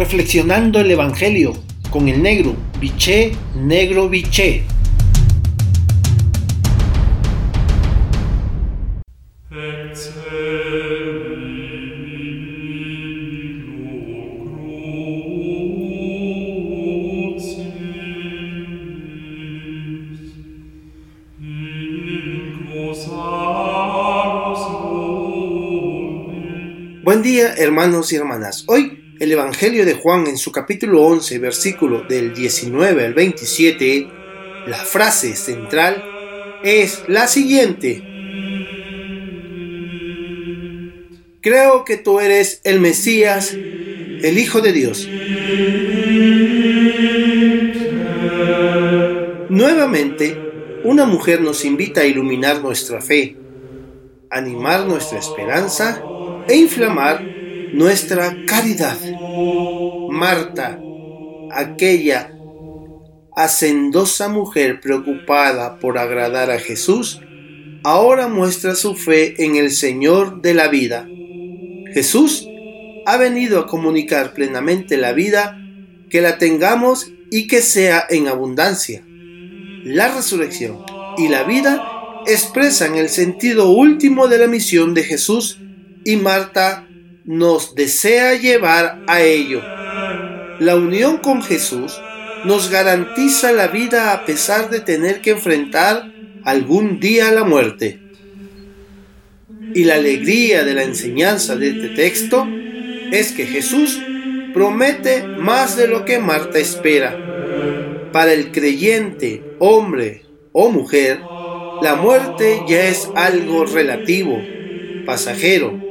reflexionando el Evangelio con el negro, biché, negro, biché. Buen día hermanos y hermanas. Hoy el Evangelio de Juan en su capítulo 11, versículo del 19 al 27, la frase central es la siguiente. Creo que tú eres el Mesías, el Hijo de Dios. Nuevamente, una mujer nos invita a iluminar nuestra fe, animar nuestra esperanza e inflamar nuestra caridad. Marta, aquella hacendosa mujer preocupada por agradar a Jesús, ahora muestra su fe en el Señor de la vida. Jesús ha venido a comunicar plenamente la vida, que la tengamos y que sea en abundancia. La resurrección y la vida expresan el sentido último de la misión de Jesús y Marta nos desea llevar a ello. La unión con Jesús nos garantiza la vida a pesar de tener que enfrentar algún día la muerte. Y la alegría de la enseñanza de este texto es que Jesús promete más de lo que Marta espera. Para el creyente, hombre o mujer, la muerte ya es algo relativo, pasajero,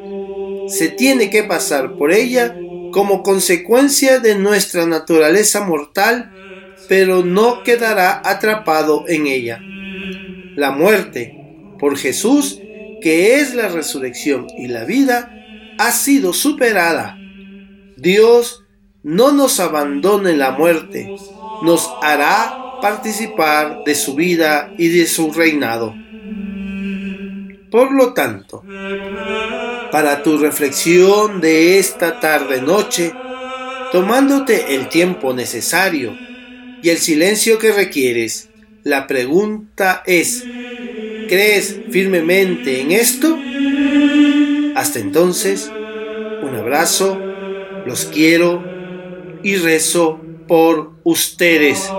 se tiene que pasar por ella como consecuencia de nuestra naturaleza mortal, pero no quedará atrapado en ella. La muerte, por Jesús, que es la resurrección y la vida, ha sido superada. Dios no nos abandone la muerte, nos hará participar de su vida y de su reinado. Por lo tanto, para tu reflexión de esta tarde-noche, tomándote el tiempo necesario y el silencio que requieres. La pregunta es, ¿crees firmemente en esto? Hasta entonces, un abrazo, los quiero y rezo por ustedes.